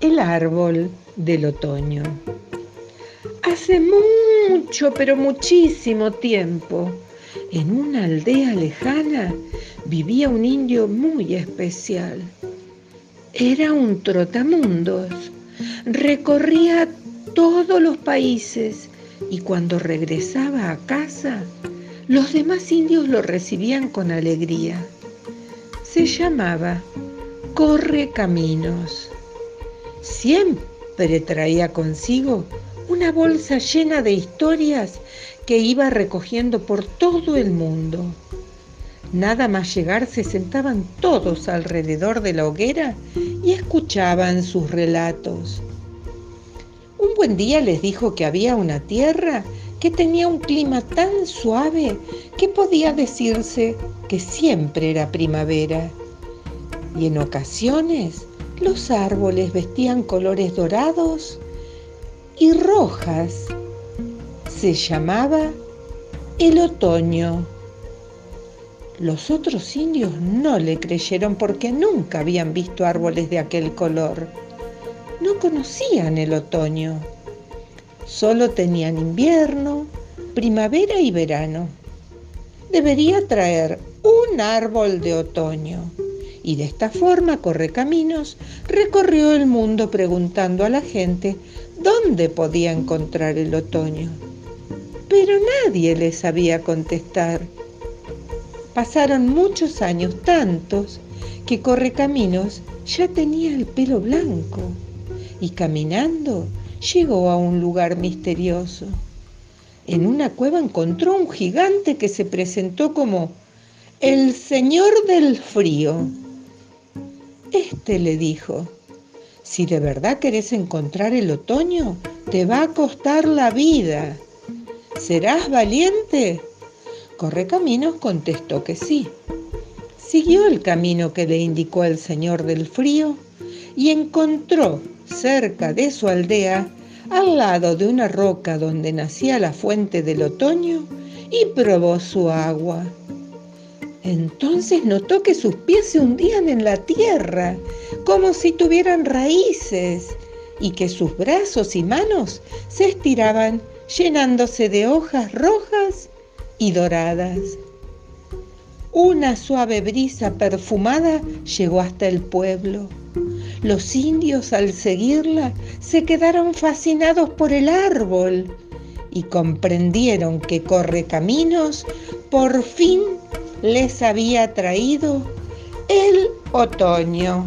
El árbol del otoño. Hace mucho, pero muchísimo tiempo, en una aldea lejana vivía un indio muy especial. Era un trotamundos. Recorría todos los países y cuando regresaba a casa, los demás indios lo recibían con alegría. Se llamaba Corre Caminos. Siempre traía consigo una bolsa llena de historias que iba recogiendo por todo el mundo. Nada más llegar se sentaban todos alrededor de la hoguera y escuchaban sus relatos. Un buen día les dijo que había una tierra que tenía un clima tan suave que podía decirse que siempre era primavera. Y en ocasiones los árboles vestían colores dorados y rojas. Se llamaba el otoño. Los otros indios no le creyeron porque nunca habían visto árboles de aquel color. No conocían el otoño. Solo tenían invierno, primavera y verano. Debería traer un árbol de otoño y de esta forma Correcaminos recorrió el mundo preguntando a la gente dónde podía encontrar el otoño. Pero nadie le sabía contestar. Pasaron muchos años, tantos, que Correcaminos ya tenía el pelo blanco y caminando llegó a un lugar misterioso. En una cueva encontró un gigante que se presentó como el Señor del Frío. Este le dijo, si de verdad querés encontrar el otoño, te va a costar la vida. ¿Serás valiente? Correcaminos contestó que sí. Siguió el camino que le indicó el señor del frío y encontró cerca de su aldea, al lado de una roca donde nacía la fuente del otoño, y probó su agua. Entonces notó que sus pies se hundían en la tierra, como si tuvieran raíces, y que sus brazos y manos se estiraban llenándose de hojas rojas y doradas. Una suave brisa perfumada llegó hasta el pueblo. Los indios al seguirla se quedaron fascinados por el árbol y comprendieron que corre caminos por fin les había traído el otoño.